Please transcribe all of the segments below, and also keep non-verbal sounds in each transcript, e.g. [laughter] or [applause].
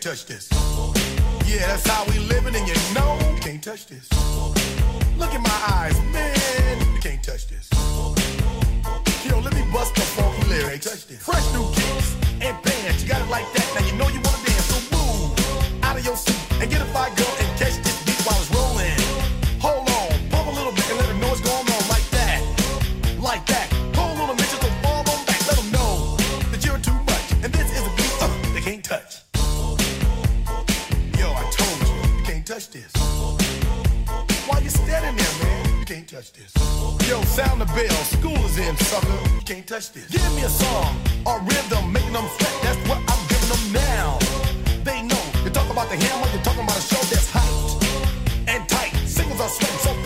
can't touch this. Yeah, that's how we living, and you know you can't touch this. Look in my eyes, man, you can't touch this. Yo, let me bust the funky lyrics. Fresh new kicks and bands, you got it like that. Now you know you wanna dance, so move out of your seat and get a fire girl bell. School is in, sucker. Can't touch this. Give me a song or rhythm, making them sweat. That's what I'm giving them now. They know. You talk about the hammer, you're talking about a show that's hyped and tight. Singles are sweating so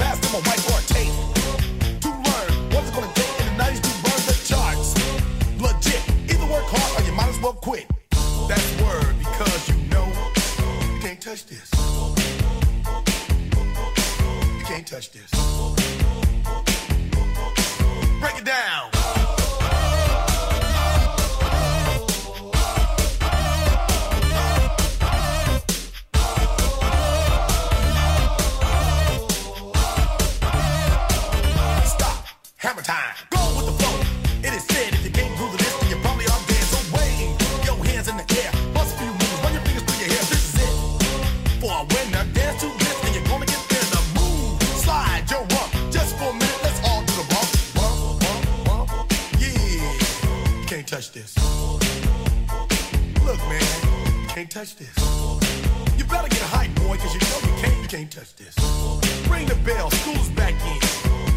Hammer time. Go with the flow. It is said if you can't to this, then you probably are dead. So wave your hands in the air. Bust a few moves. Run your fingers through your hair. This is it. For a winner, dance to this, and you're gonna get there. The move, slide your rump. Just for a minute, let's all do the bump. Bump, bump, bump. Yeah. Can't touch this. Look, man. You can't touch this. You better get hype, boy, cause you know you can't, you can't touch this. Ring the bell, school's back in.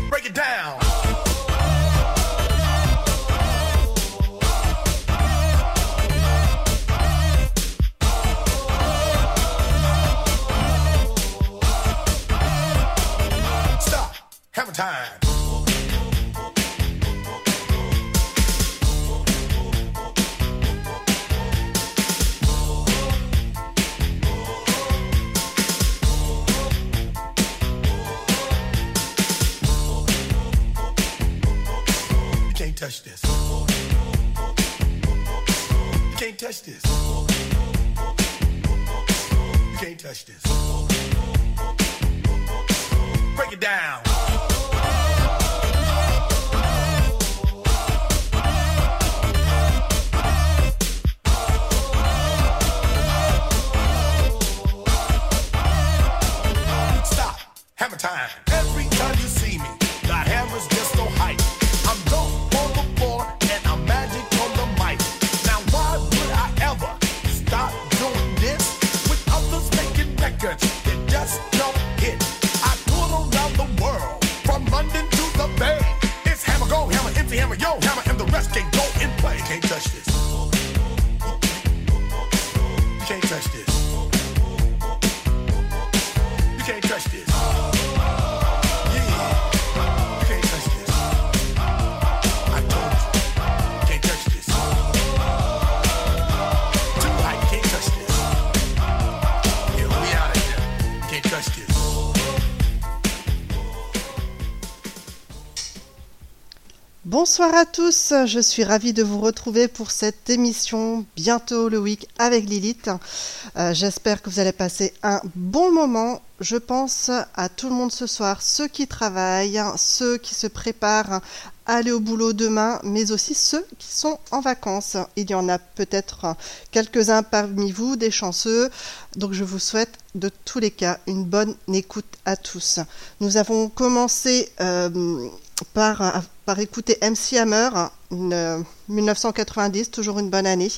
Break it down. Time. Bonsoir à tous, je suis ravie de vous retrouver pour cette émission bientôt le week avec Lilith. Euh, J'espère que vous allez passer un bon moment. Je pense à tout le monde ce soir, ceux qui travaillent, ceux qui se préparent à aller au boulot demain, mais aussi ceux qui sont en vacances. Il y en a peut-être quelques-uns parmi vous, des chanceux. Donc je vous souhaite de tous les cas une bonne écoute à tous. Nous avons commencé euh, par, par écouter MC Hammer, une, euh, 1990, toujours une bonne année.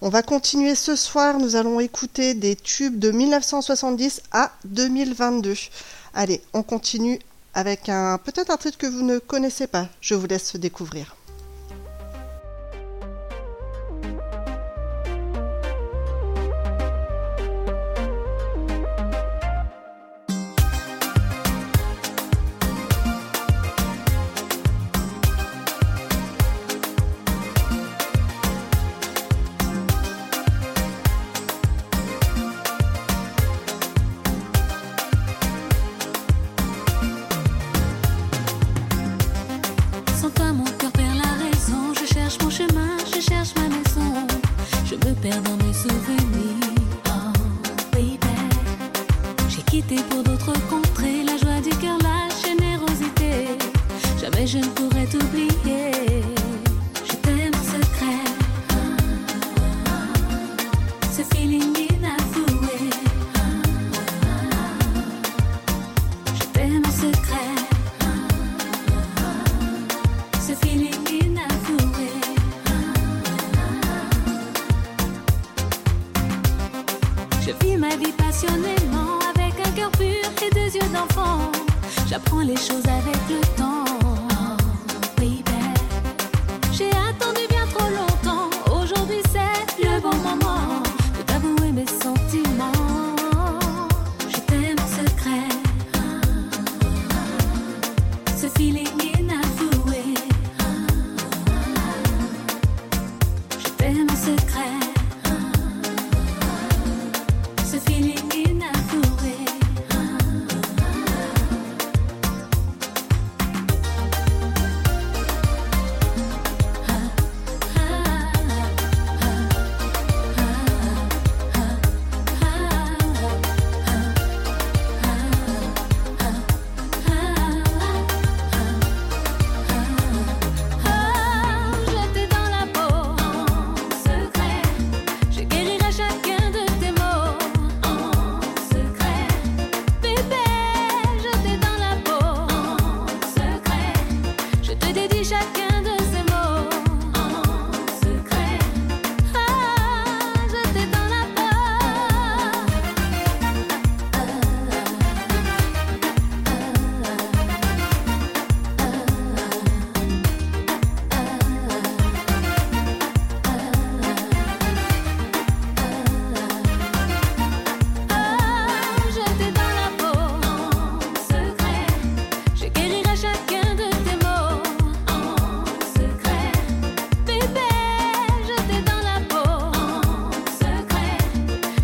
On va continuer ce soir, nous allons écouter des tubes de 1970 à 2022. Allez, on continue avec un peut-être un titre que vous ne connaissez pas. Je vous laisse découvrir.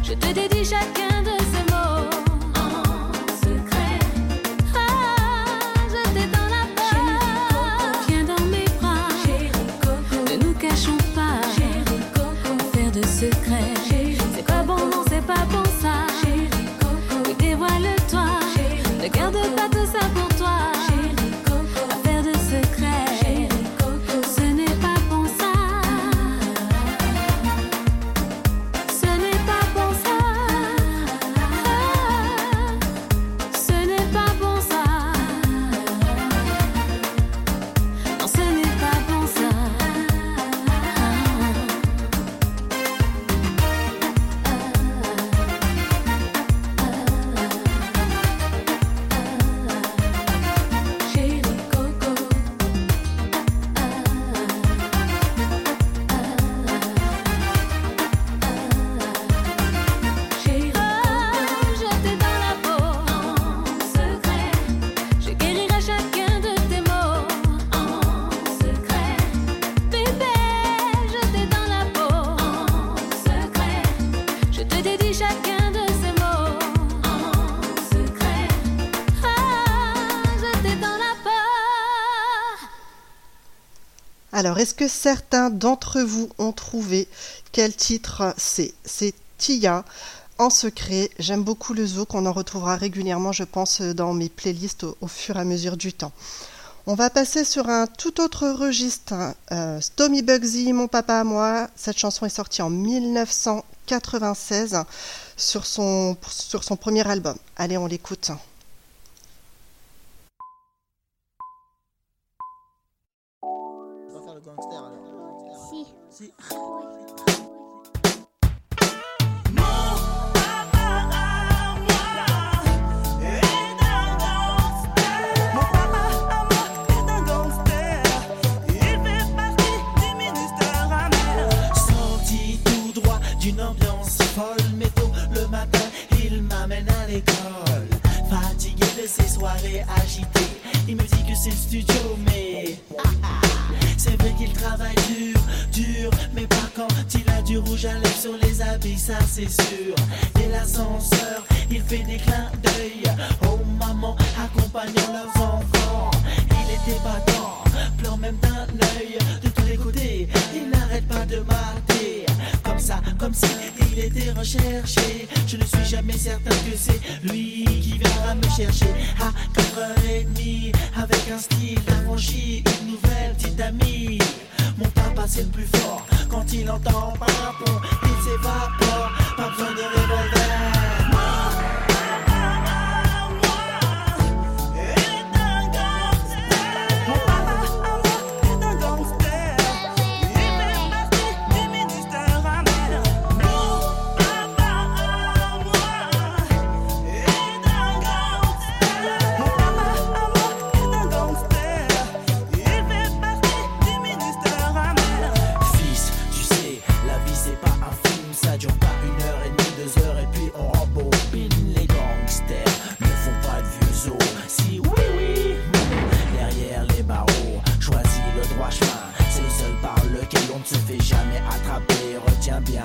说对对 Alors, est-ce que certains d'entre vous ont trouvé quel titre c'est? C'est Tia en secret. J'aime beaucoup le zoo qu'on en retrouvera régulièrement, je pense, dans mes playlists au, fur et à mesure du temps. On va passer sur un tout autre registre. Hein. Euh, Bugsy, mon papa moi. Cette chanson est sortie en 1996 sur son premier album. Allez, on l'écoute. Il me dit que c'est le studio, mais ah, ah, c'est vrai qu'il travaille dur, dur. Mais par quand il a du rouge à lèvres sur les habits, ça c'est sûr. Dès l'ascenseur, il fait des clins d'œil. Oh maman, accompagnant leurs enfants. Il était battant, pleure même d'un œil. De tous les côtés, il n'arrête pas de mater. Comme ça, comme si il était recherché. Je ne suis jamais certain que c'est lui qui viendra me chercher à 4h30 avec un style affranchi, une nouvelle petite amie. Mon papa c'est le plus fort quand il entend pardon, il s'évapore, pas besoin de revolver. Se fait jamais attraper. Retiens bien,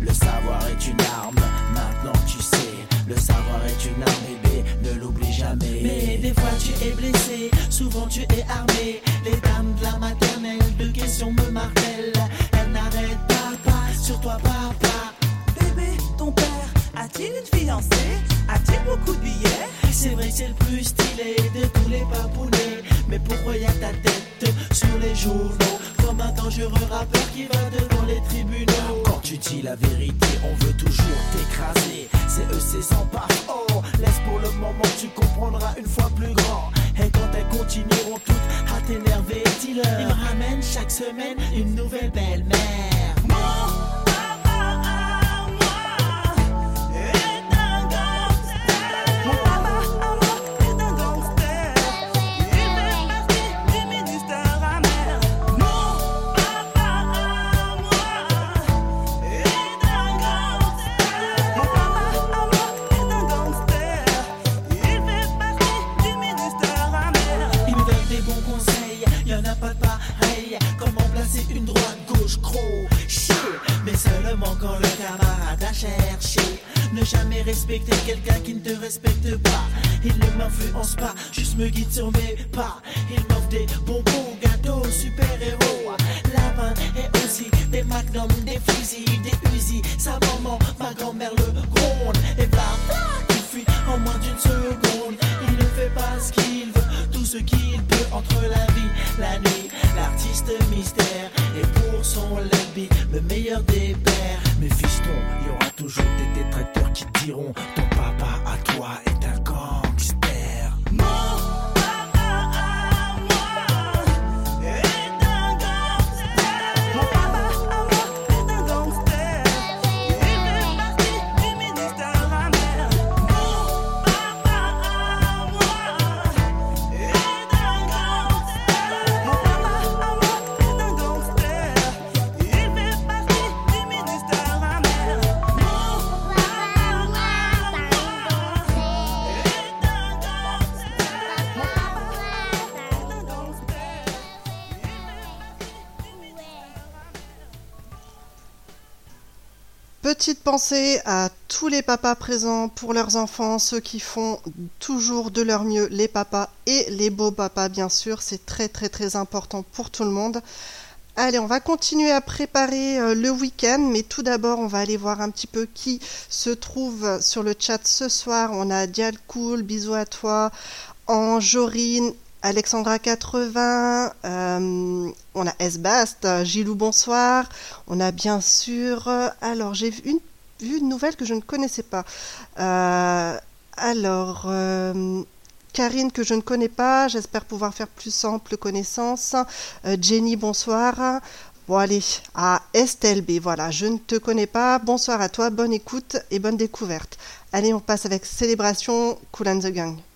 le savoir est une arme. Maintenant tu sais, le savoir est une arme, bébé, ne l'oublie jamais. Mais des fois tu es blessé, souvent tu es armé. Les dames de la maternelle, de questions me martèlent. Elles n'arrêtent pas, pas sur toi, papa. Bébé, ton père a-t-il une fiancée? A-t-il beaucoup de billets? C'est vrai que c'est le plus stylé de tous les papounets. Mais pourquoi y a ta tête sur les journaux? Comme un dangereux rappeur qui va devant les tribunaux. Quand tu dis la vérité, on veut toujours t'écraser. C'est eux, c'est sans pas. Oh, laisse pour le moment, tu comprendras une fois plus grand. Et quand elles continueront toutes à t'énerver, dis-leur. Ils me ramènent chaque semaine une nouvelle belle-mère. Mais seulement quand le camarade a cherché. Ne jamais respecter quelqu'un qui ne te respecte pas. Il ne m'influence pas, juste me guide sur mes pas. Il m'offre des bonbons, gâteaux, super-héros. Lapin et aussi des magnums, des fusils, des usines. Sa maman, ma grand-mère le gronde. Et bla, il fuit en moins d'une seconde. Il ne fait pas ce qu'il veut, tout ce qu'il peut entre la vie, la nuit. L'artiste mystère et pour son lobby, le meilleur des pères. Mais fiston, il y aura toujours des détracteurs qui diront ton papa à toi pensée à tous les papas présents pour leurs enfants, ceux qui font toujours de leur mieux, les papas et les beaux papas bien sûr, c'est très très très important pour tout le monde. Allez, on va continuer à préparer euh, le week-end, mais tout d'abord, on va aller voir un petit peu qui se trouve sur le chat ce soir. On a Dial Cool, bisous à toi, Ange, Jorine, Alexandra 80, euh, on a S-Bast, Gilou bonsoir, on a bien sûr, euh, alors j'ai vu une, une nouvelle que je ne connaissais pas. Euh, alors, euh, Karine que je ne connais pas, j'espère pouvoir faire plus ample connaissance. Euh, Jenny bonsoir. Bon allez, à Estelle voilà, je ne te connais pas. Bonsoir à toi, bonne écoute et bonne découverte. Allez, on passe avec Célébration Cool and the Gang.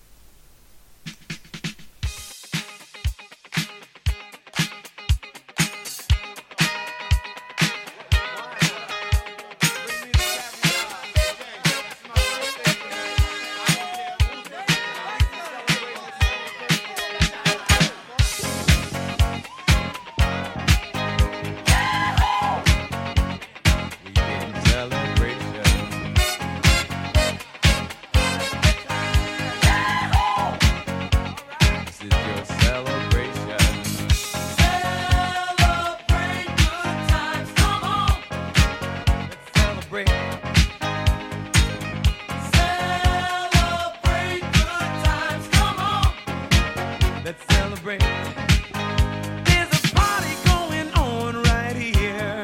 Let's celebrate. There's a party going on right here,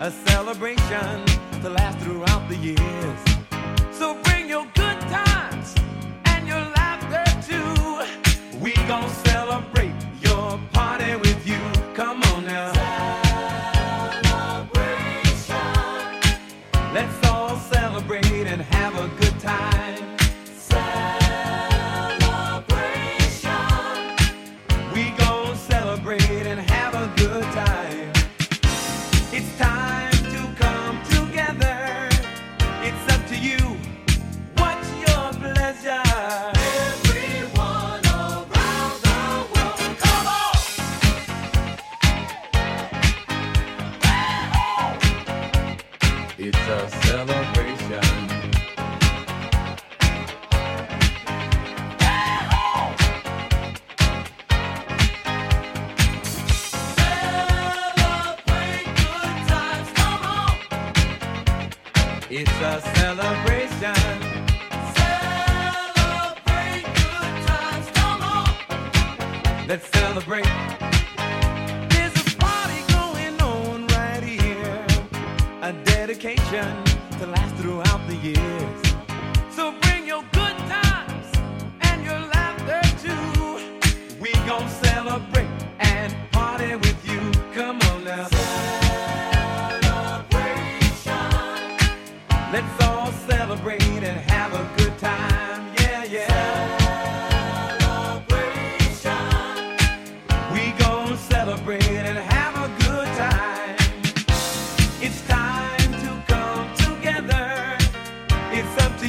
a celebration to last throughout the years. So bring your good times and your laughter too. We gon'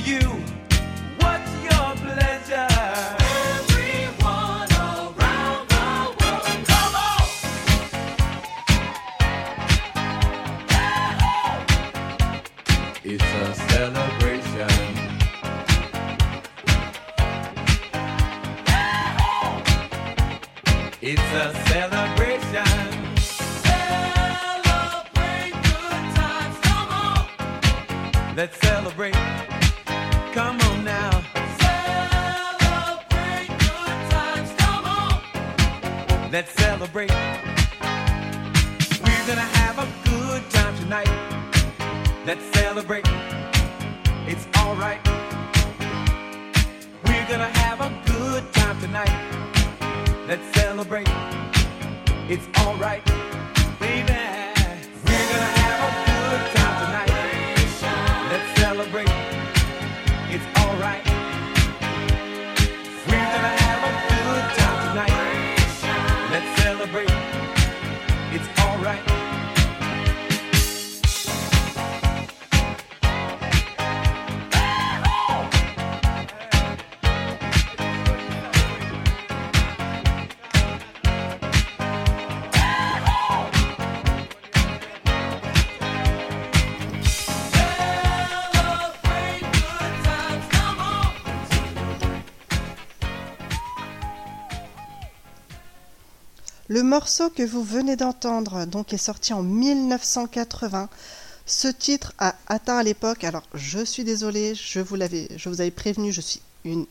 you. What's your pleasure? Morceau que vous venez d'entendre donc est sorti en 1980. Ce titre a atteint à l'époque, alors je suis désolée, je vous l'avais, je vous avais prévenu, je suis une,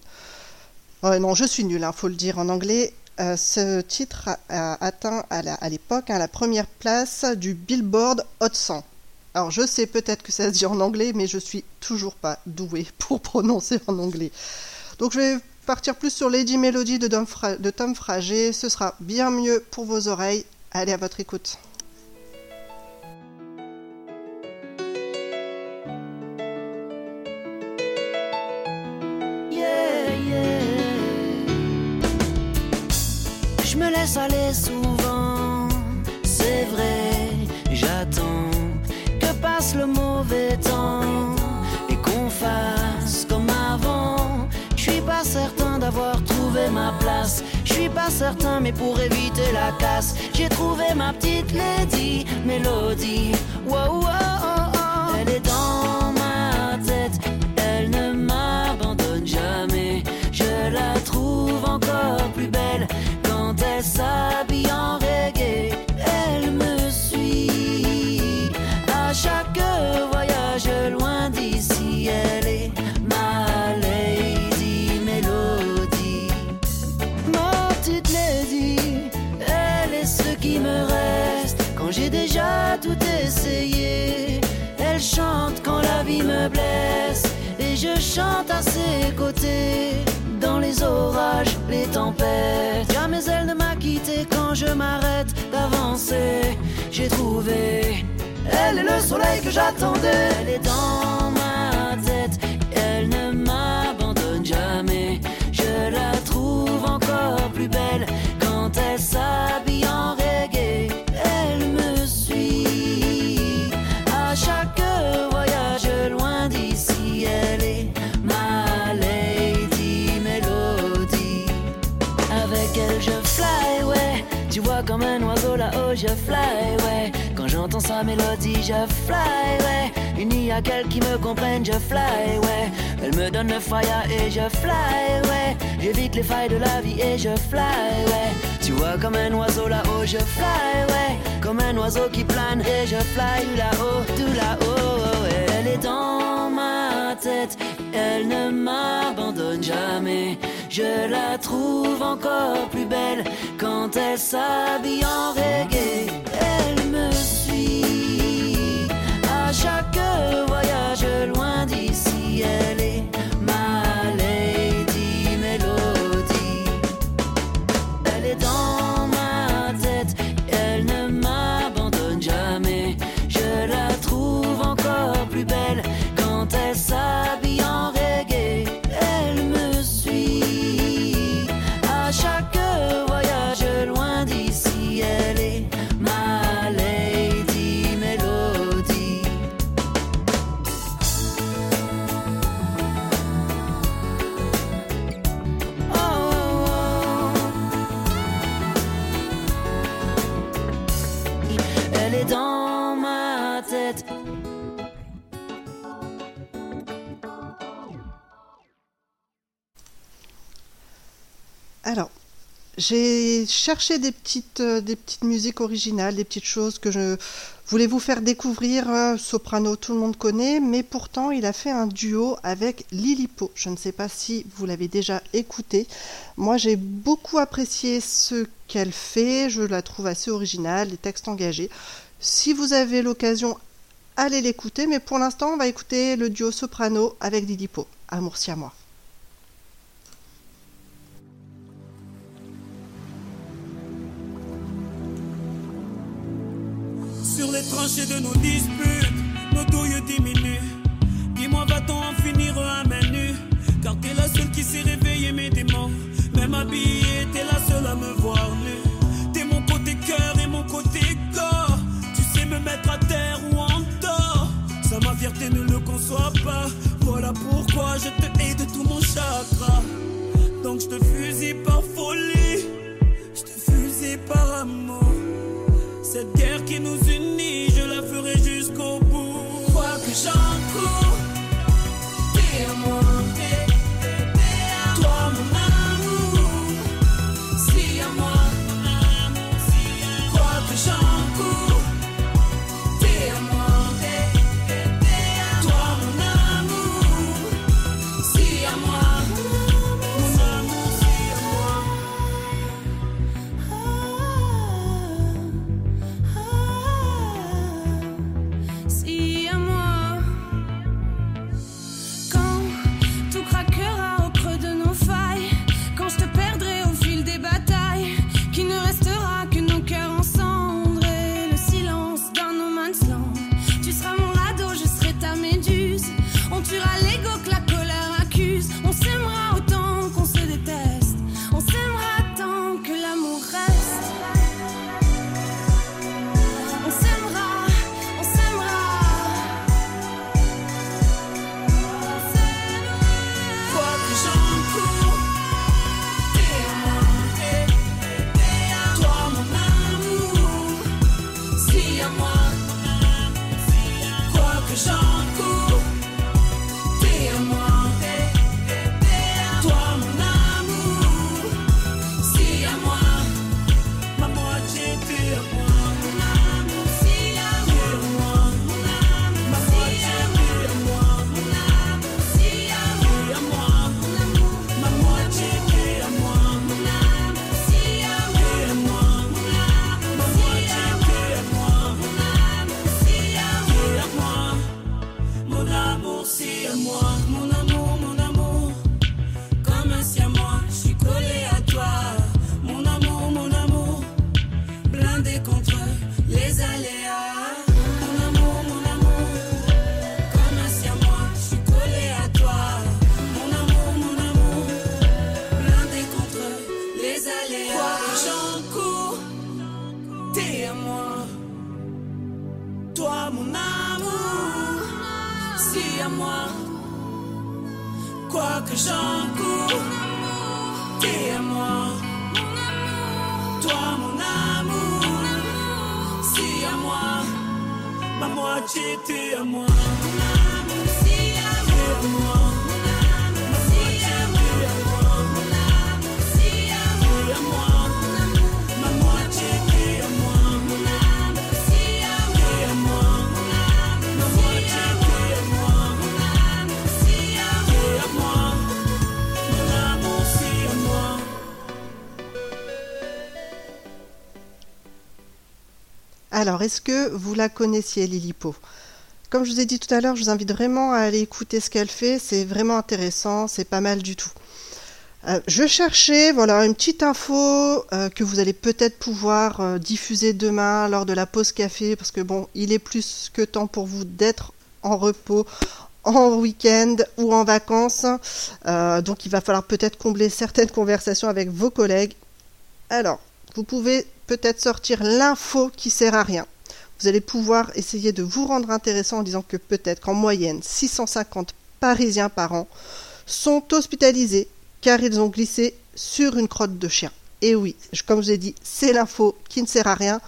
Oh non, je suis nulle, il faut le dire en anglais. Euh, ce titre a, atteint à la- à l'époque hein, la première place du Billboard Hot 100. Alors je sais peut-être que ça se dit en anglais, mais je suis toujours pas douée pour [laughs] prononcer en anglais. Donc je vais partir plus sur Lady Melody de Tom, Fra- de Tom Frager. Ce sera bien mieux pour vos oreilles. Allez à votre écoute. Trouvé ma place, je suis pas certain, mais pour éviter la casse, j'ai trouvé ma petite lady, mélodie. Wow, wow, oh, oh. Elle est dans ma tête, elle ne m'abandonne jamais. Je la trouve encore plus belle quand elle s'habille chante à ses côtés. Dans les orages, les tempêtes, jamais elle ne m'a quitté quand je m'arrête d'avancer. J'ai trouvé, elle est le soleil que j'attendais. Elle est dans ma je fly, ouais. Quand j'entends sa mélodie, je fly, ouais. Il n'y a qu'elle qui me comprenne, je fly, ouais. Elle me donne le fire et je fly, ouais. J'évite les failles de la vie et je fly, ouais. Tu vois comme un oiseau là-haut, je fly, ouais. Comme un oiseau qui plane et je fly là-haut, tout là-haut, ouais. Elle est dans ma tête, elle ne m'abandonne jamais. Je la trouve encore plus belle quand elle s'habille en reggae. Elle me suit à chaque voyage loin d'ici. Elle j'ai cherché des petites, euh, des petites musiques originales, des petites choses que je voulais vous faire découvrir. Euh, Soprano, tout le monde connaît, mais pourtant, il a fait un duo avec Lilipo. Je ne sais pas si vous l'avez déjà écouté. Moi, j'ai beaucoup apprécié ce qu'elle fait. Je la trouve assez originale, des textes engagés. Si vous avez l'occasion, allez l'écouter. Mais pour l'instant, on va écouter le duo Soprano avec Lilipo. Amour si à moi. Sur les tranchées de nos disputes, nos douilles diminuent. Dis-moi, va-t-on en finir à main nue Car t'es la seule qui s'est réveillée mes démons. Même habillée, t'es la seule à me voir nu. T'es mon côté cœur et mon côté corps. Tu sais me mettre à terre ou en tort. Ça, ma fierté ne le conçoit pas. Voilà pourquoi je te hais de tout mon chakra. Donc je te fusille est-ce que vous la connaissiez, Lilipo Comme je vous ai dit tout à l'heure, je vous invite vraiment à aller écouter ce qu'elle fait. C'est vraiment intéressant, c'est pas mal du tout. Euh, je cherchais, voilà, une petite info euh, que vous allez peut-être pouvoir euh, diffuser demain lors de la pause café, parce que bon, il est plus que temps pour vous d'être en repos, en week-end ou en vacances. Donc, il va falloir peut-être combler certaines conversations avec vos collègues. Alors, vous pouvez peut-être sortir l'info qui sert à rien. Vous allez pouvoir essayer de vous rendre intéressant en disant que peut-être qu'en moyenne 650 Parisiens par an sont hospitalisés car ils ont glissé sur une crotte de chien. Et oui, comme je vous ai dit, c'est l'info qui ne sert à rien,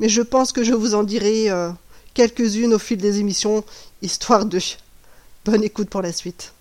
mais je pense que je vous en dirai euh, quelques-unes au fil des émissions, histoire de... Bonne écoute pour la suite.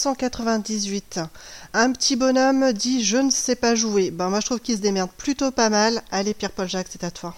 1998. Un petit bonhomme dit je ne sais pas jouer. Ben moi je trouve qu'il se démerde plutôt pas mal. Allez Pierre-Paul Jacques, c'est à toi.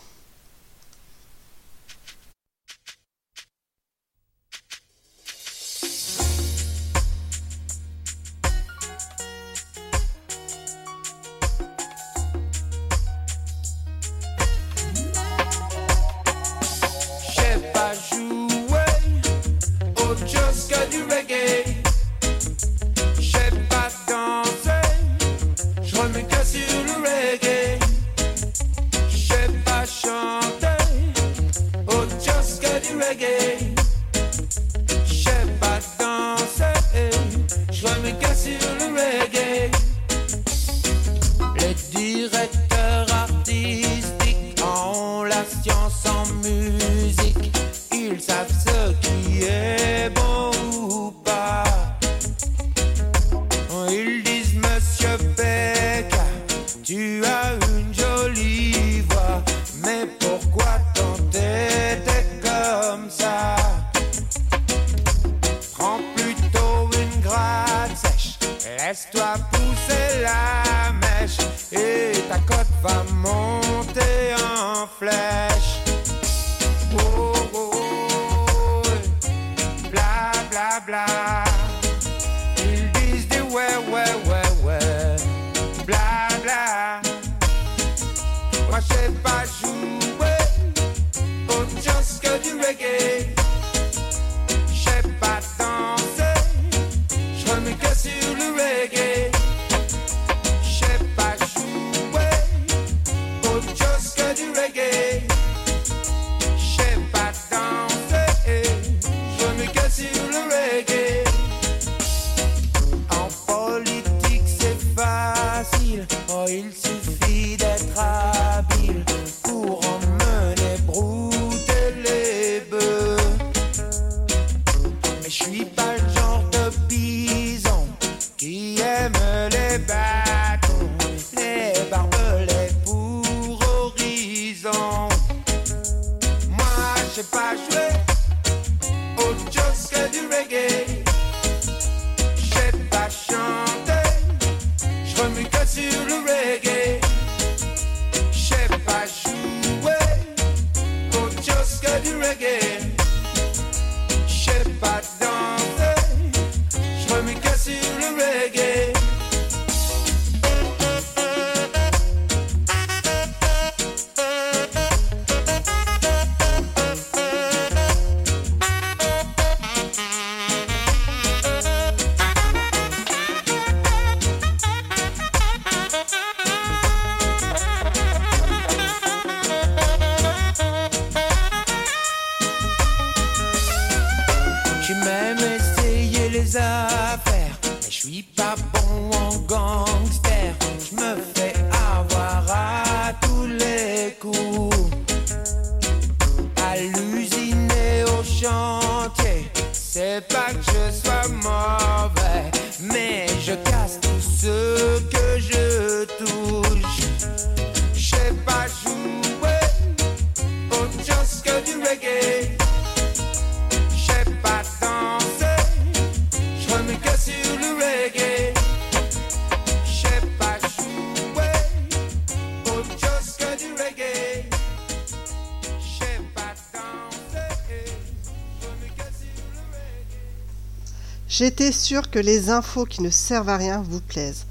J'étais sûre que les infos qui ne servent à rien vous plaisent.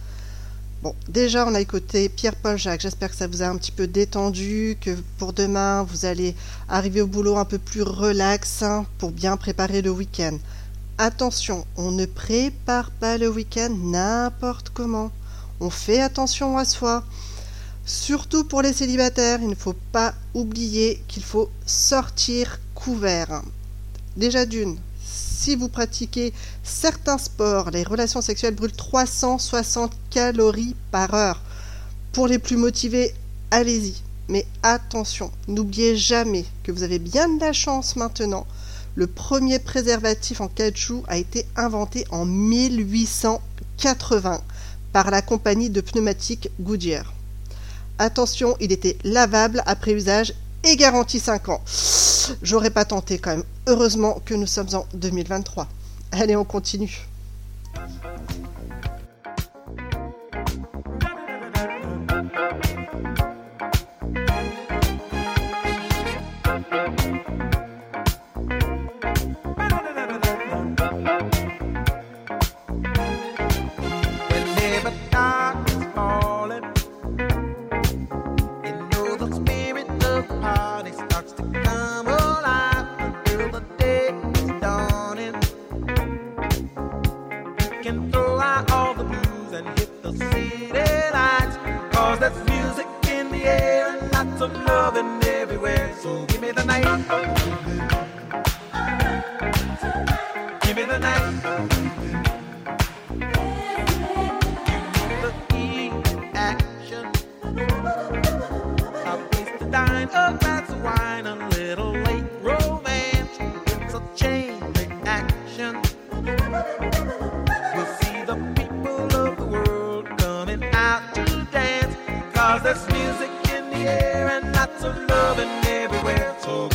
Bon, déjà, on a écouté Pierre-Paul Jacques. J'espère que ça vous a un petit peu détendu, que pour demain, vous allez arriver au boulot un peu plus relax hein, pour bien préparer le week-end. Attention, on ne prépare pas le week-end n'importe comment. On fait attention à soi. Surtout pour les célibataires, il ne faut pas oublier qu'il faut sortir couvert. Déjà d'une, si vous pratiquez certains sports, les relations sexuelles brûlent 360 calories par heure. Pour les plus motivés, allez-y. Mais attention, n'oubliez jamais que vous avez bien de la chance maintenant. Le premier préservatif en caoutchouc a été inventé en 1880 par la compagnie de pneumatiques Goodyear. Attention, il était lavable après usage et garanti 5 ans. J'aurais pas tenté quand même. Heureusement que nous sommes en 2023. Allez, on continue.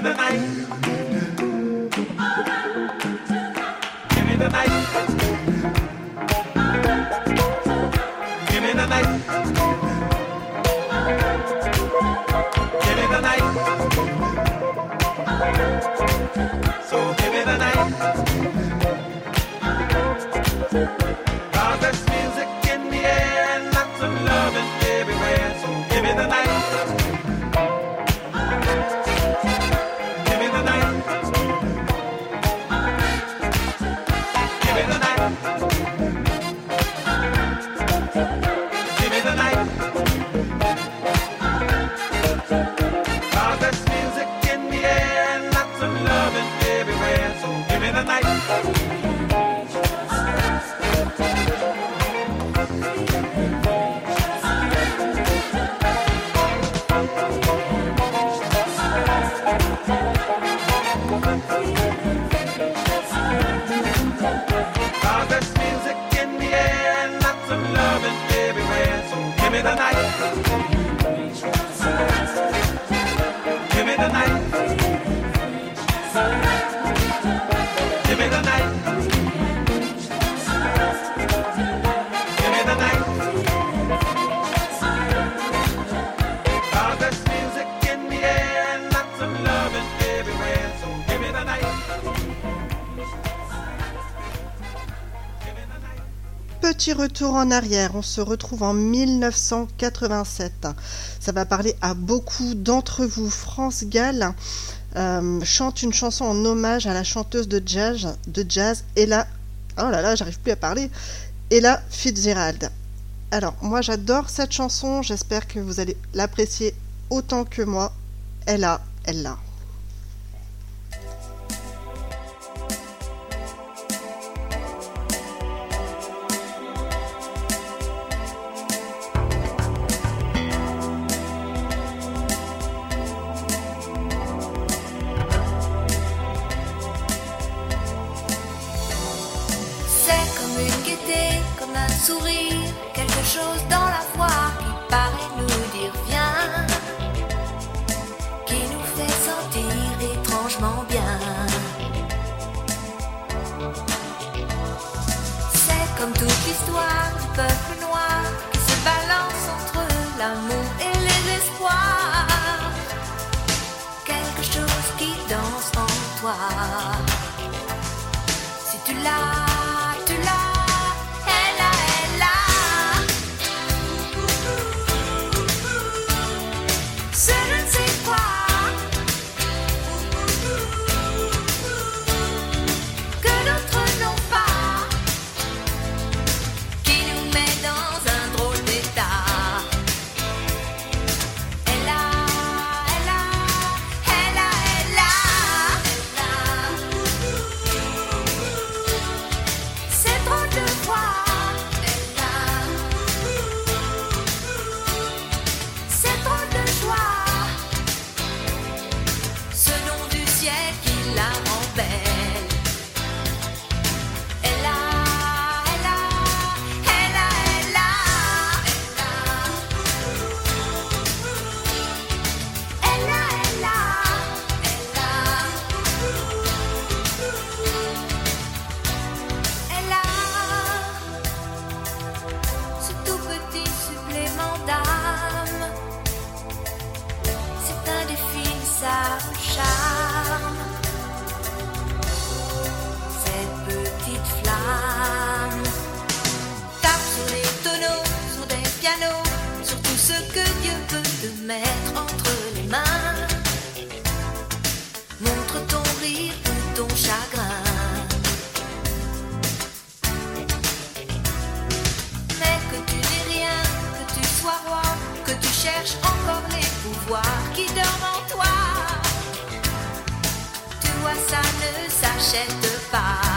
in the night. retour en arrière, on se retrouve en 1987. Ça va parler à beaucoup d'entre vous. France Gall euh, chante une chanson en hommage à la chanteuse de jazz, de jazz Ella. Oh là là, j'arrive plus à parler. Ella Fitzgerald. Alors, moi j'adore cette chanson, j'espère que vous allez l'apprécier autant que moi. Elle a, elle l'a. Chagrin. Mais que tu n'es rien, que tu sois roi, que tu cherches encore les pouvoirs qui dorment en toi. Tu vois, ça ne s'achète pas.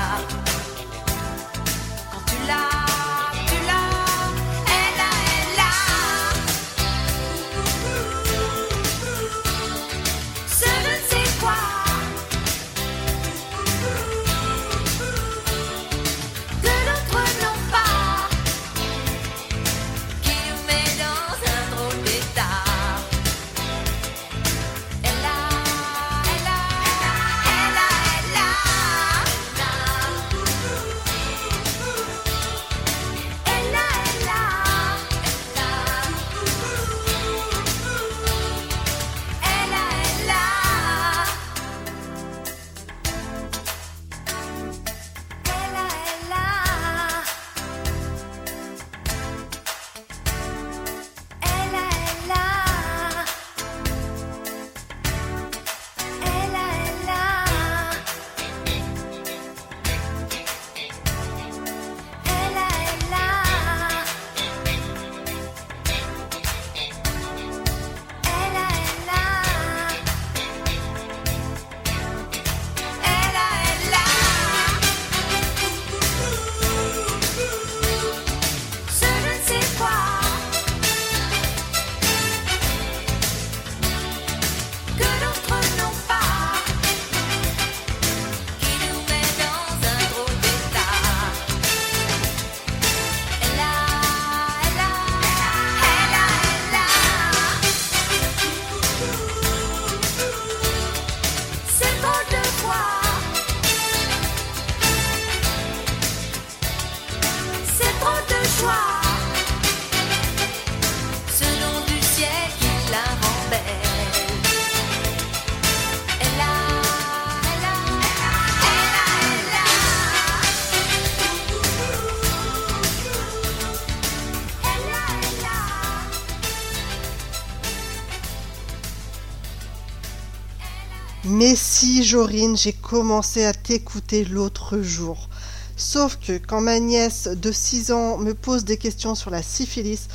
Si, Jorine, j'ai commencé à t'écouter l'autre jour. Sauf que quand ma nièce de 6 ans me pose des questions sur la syphilis,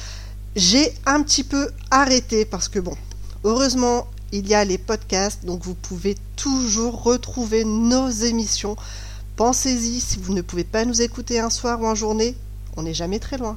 j'ai un petit peu arrêté parce que bon, heureusement, il y a les podcasts, donc vous pouvez toujours retrouver nos émissions. Pensez-y, si vous ne pouvez pas nous écouter un soir ou en journée, on n'est jamais très loin.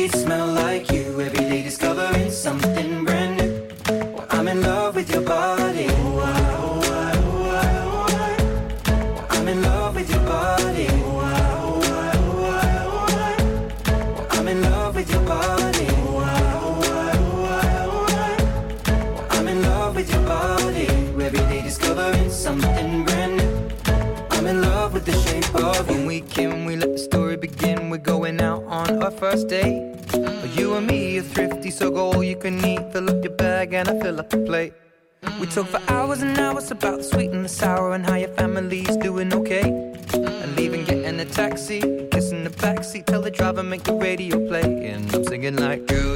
sheets smell like you. And I fill up the plate. We talk for hours and hours about the sweet and the sour and how your family's doing okay. And leaving, getting a taxi, kissing the backseat, tell the driver make the radio play. And I'm singing like, you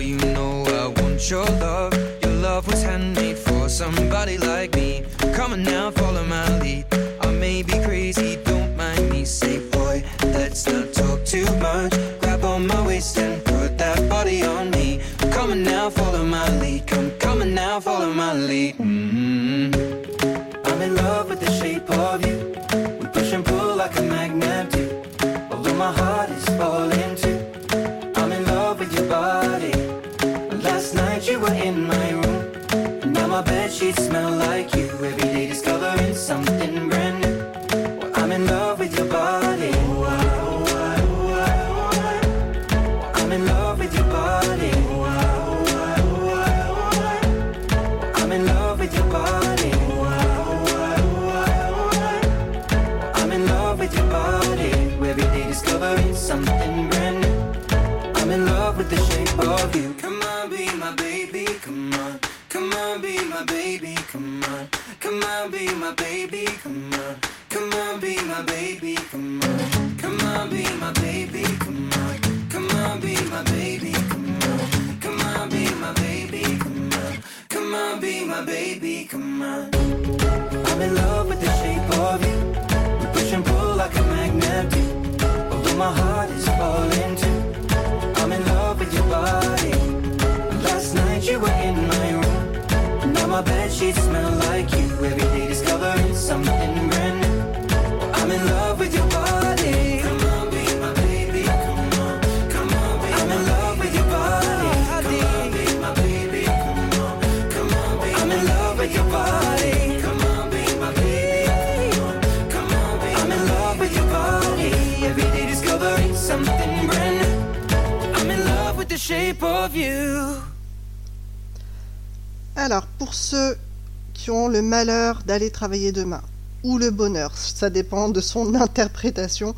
d'aller travailler demain, ou le bonheur, ça dépend de son [laughs] interprétation,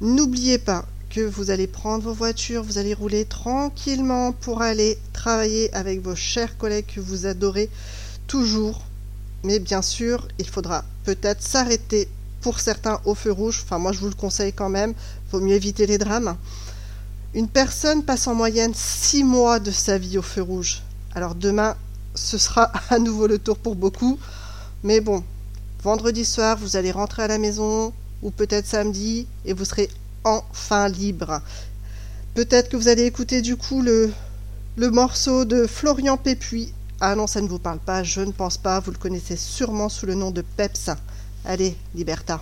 n'oubliez pas que vous allez prendre vos voitures, vous allez rouler tranquillement pour aller travailler avec vos chers collègues que vous adorez toujours. Mais bien sûr, il faudra peut-être s'arrêter pour certains au feu rouge. Enfin, moi, je vous le conseille quand même. Vaut mieux éviter les drames. Une personne passe en moyenne 6 mois de sa vie au feu rouge. Alors demain, ce sera [laughs] à nouveau le tour pour beaucoup. Mais bon, vendredi soir, vous allez rentrer à la maison, ou peut-être samedi, et vous serez enfin libre. Peut-être que vous allez écouter du coup le, morceau de Florian Pépuis. Ah non, ça ne vous parle pas, je ne pense pas. Vous le connaissez sûrement sous le nom de Peps. Allez, Liberta.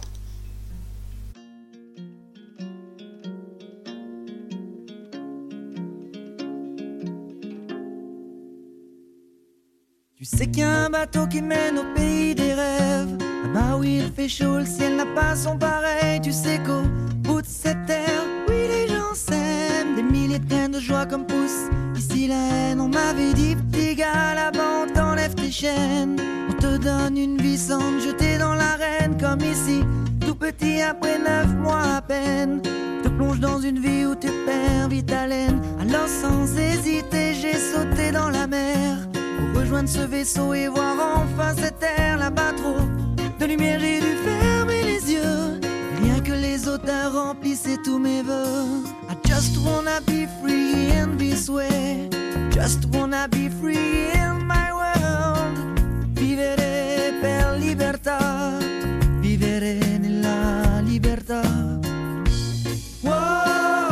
Tu sais qu'il y a un bateau qui mène au pays des rêves. Là-bas où il fait chaud, le ciel n'a pas son pareil. Tu sais qu'au bout de cette terre, oui, les gens s'aiment. Des milliers de joie comme poussent ici la haine. On m'avait dit, petit gars, là-bas on tes chaînes. On te donne une vie sans te jeter dans l'arène. Comme ici, tout petit après neuf mois à peine. Te plonge dans une vie où tu perds vite haleine. Alors sans hésiter, j'ai sauté dans la mer. Rejoindre ce vaisseau et voir enfin cette terre là-bas trop de lumière, j'ai dû fermer les yeux. Rien que les odeurs remplissaient tous mes voeux. I just wanna be free in this way. Just wanna be free in my world. Vivere per libertà. Vivere nella libertà. Wow,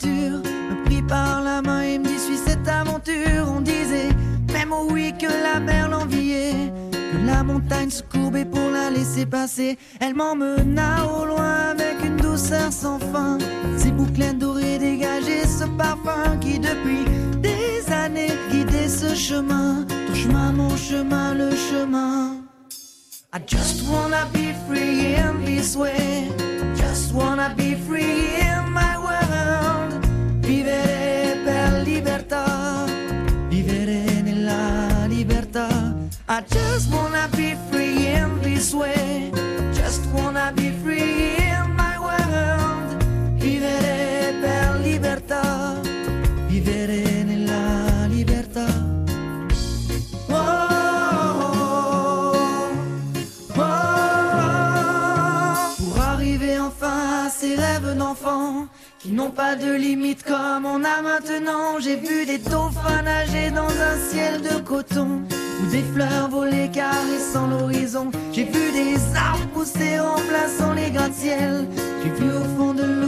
me prit par la main et me dit suis cette aventure. On disait même au oui que la mer l'enviait, que la montagne se courbait pour la laisser passer. Elle m'emmena au loin avec une douceur sans fin. Ses boucles dorées dégageaient ce parfum qui depuis des années guidait ce chemin. Ton chemin, mon chemin, le chemin. I just wanna be free in this way. Just wanna be free I just wanna be free in this way. Just wanna be free in my world. Vivere per libertà. Vivere nella libertà. Oh, oh. Pour arriver enfin à ces rêves d'enfant qui n'ont pas de limite comme on a maintenant. J'ai vu des dauphins nager dans un ciel de coton. Des fleurs volées caressant l'horizon. J'ai vu des arbres pousser remplaçant les gratte-ciel. J'ai vu au fond de l'eau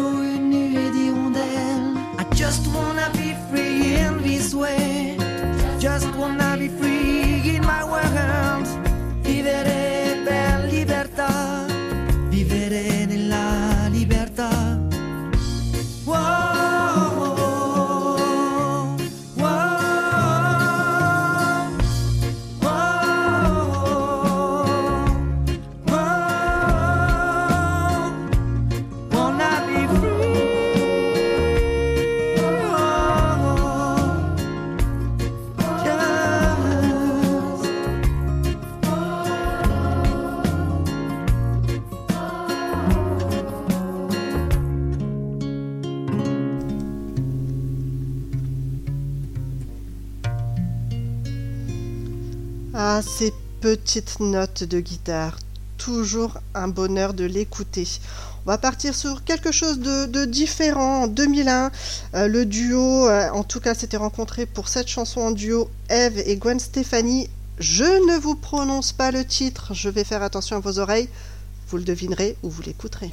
Ces petites notes de guitare, toujours un bonheur de l'écouter. On va partir sur quelque chose de, de différent. En 2001, euh, le duo, euh, en tout cas, s'était rencontré pour cette chanson en duo, Eve et Gwen Stefani. Je ne vous prononce pas le titre, je vais faire attention à vos oreilles. Vous le devinerez ou vous l'écouterez.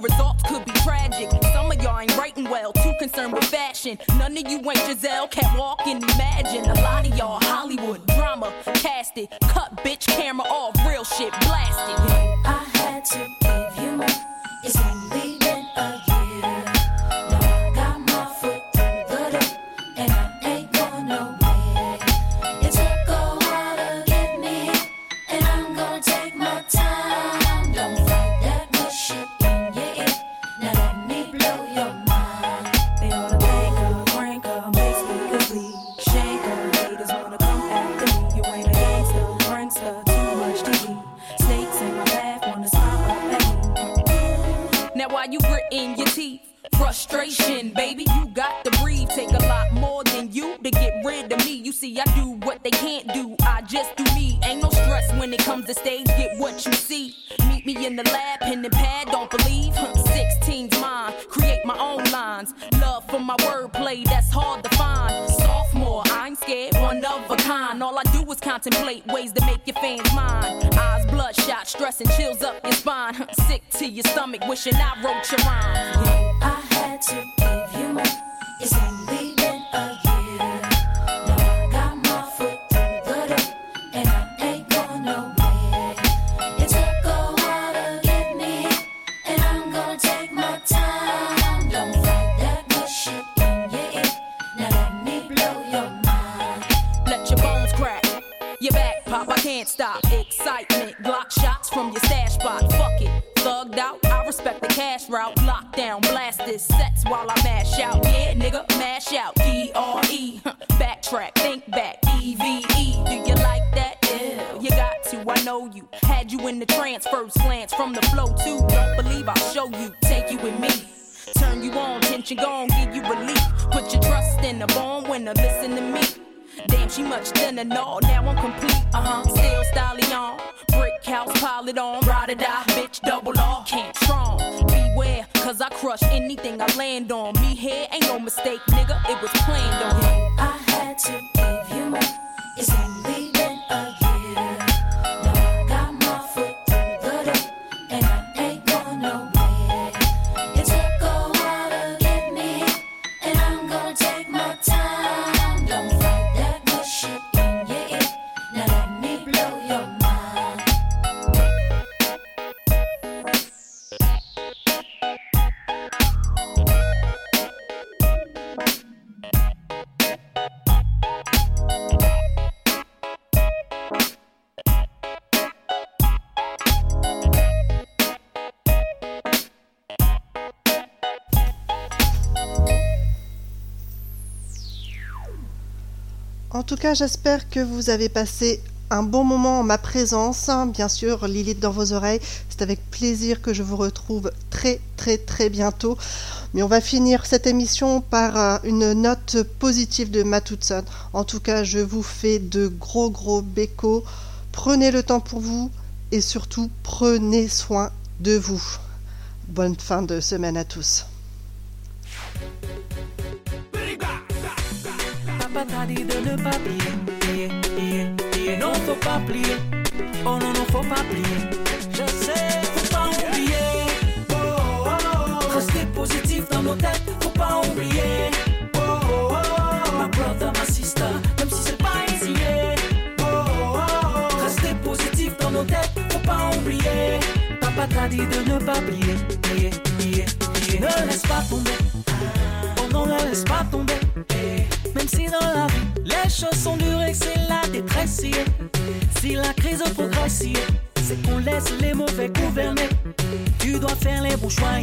results could be tragic. Some of y'all ain't writing well, too concerned with fashion. None of you ain't Giselle, can't walk and imagine. A lot of y'all Hollywood drama, cast it, cut bitch camera off, real shit blasted. I had to give you more. It's only been a I do what they can't do. I just do me. Ain't no stress when it comes to stage. Get what you see. Meet me in the lab, pen and pad. Don't believe. Huh, 16's mine. Create my own lines. Love for my wordplay, that's hard to find. Sophomore, I ain't scared, one of a kind. All I do is contemplate ways to make your fans mine. Eyes bloodshot, stress and chills up your spine. Sick to your stomach, wishing I wrote your rhyme. I had to give you. Cas, j'espère que vous avez passé un bon moment en ma présence. Bien sûr, Lilith dans vos oreilles. C'est avec plaisir que je vous retrouve très très très bientôt. Mais on va finir cette émission par euh, une note positive de Matt Hudson. En tout cas, je vous fais de gros gros bécos. Prenez le temps pour vous et surtout prenez soin de vous. Bonne fin de semaine à tous. Papa t'a dit de ne pas plier. Non, faut pas plier. Oh non, non, faut pas plier. Je sais, faut pas oublier. Oh, oh, oh. Positif dans nos têtes, faut pas oublier. Oh, oh, oh. Brother, ma sister, même si c'est pas easy. Oh, oh, oh. Rester positif dans nos têtes, faut pas oublier. Papa t'a dit de ne pas plier. Ne laisse pas tomber. Oh non, ne laisse pas tomber. Même si dans la vie, les choses sont dures et c'est la détresse. Si la crise progresse, yeah, c'est qu'on laisse les mauvais gouverner. Tu dois faire les bons choix,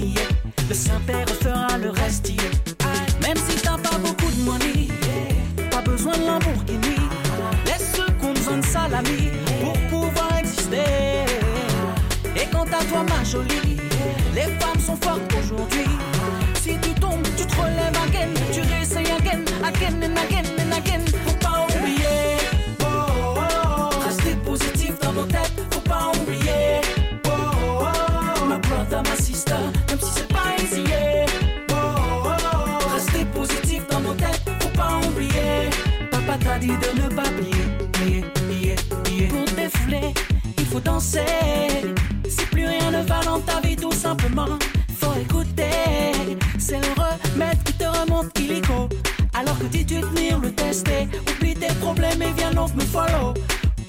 le Saint-Père fera le reste. Même si t'as pas beaucoup de money, pas besoin de Lamborghini. Laisse ceux qui ont besoin de salami pour pouvoir exister. Et quant à toi, ma jolie, les femmes sont fortes Faut pas oublier, oh, oh, oh. rester positif dans nos têtes, faut pas oublier. Oh, oh, oh. Ma brother, ma sister, même si c'est pas easy. yeah. Oh, oh, oh. Rester positif dans nos têtes, faut pas oublier. Papa t'a dit de ne pas plier, plier, plier, plier. Pour défouler, il faut danser. Me follow.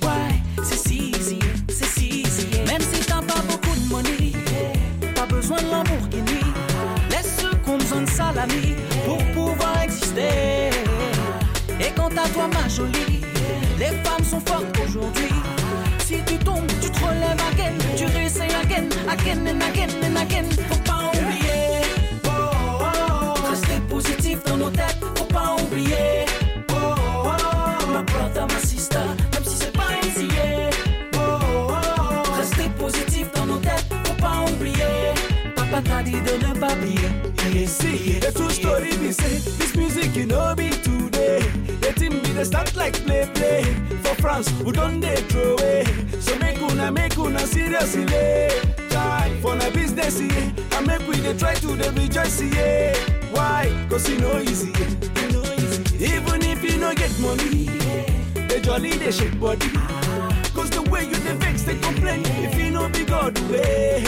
Ouais, c'est si easy, c'est easy. Même si t'as pas beaucoup de money, pas besoin de Lamborghini. Laisse ceux qui ont besoin de salami pour pouvoir exister. Et quant à toi, ma jolie, les femmes sont fortes aujourd'hui. Si tu tombes, tu te relèves again, tu réessayes again, again and again and again. See, the true story be say this music you know be today. The team be the start like play play for France we don't they throw away. So make una make una seriously. Try for na business yeah. and make we dey try to dey rejoice yeah. Why? Cause e no easy. yeah. Easy. Even if you no get money, the jolly they shake body. Ah. Cause the way you dey vex they complain if you no be God way.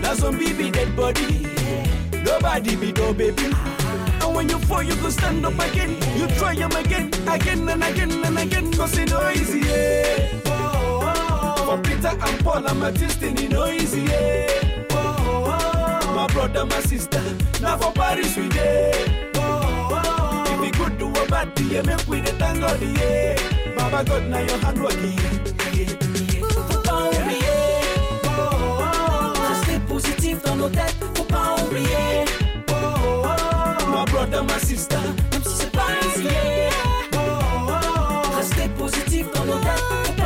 Now some be dead body. Nobody be no baby. And when you fall, you go stand up again. You try them again, again and again and again. Cause it no easy, yeah. For Peter and Paul, I'm a destiny, no easy, yeah. My brother, my sister, now for Paris we day. If we could do a bad yeah, make we the thank God, yeah. Baba God, now your hand working, yeah. Oh, oh. rester positif dans nos têtes, faut pas oublier. dans ma sister, même si c'est pas easy. Yeah. Oh, oh, oh. Restez positif dans nos têtes.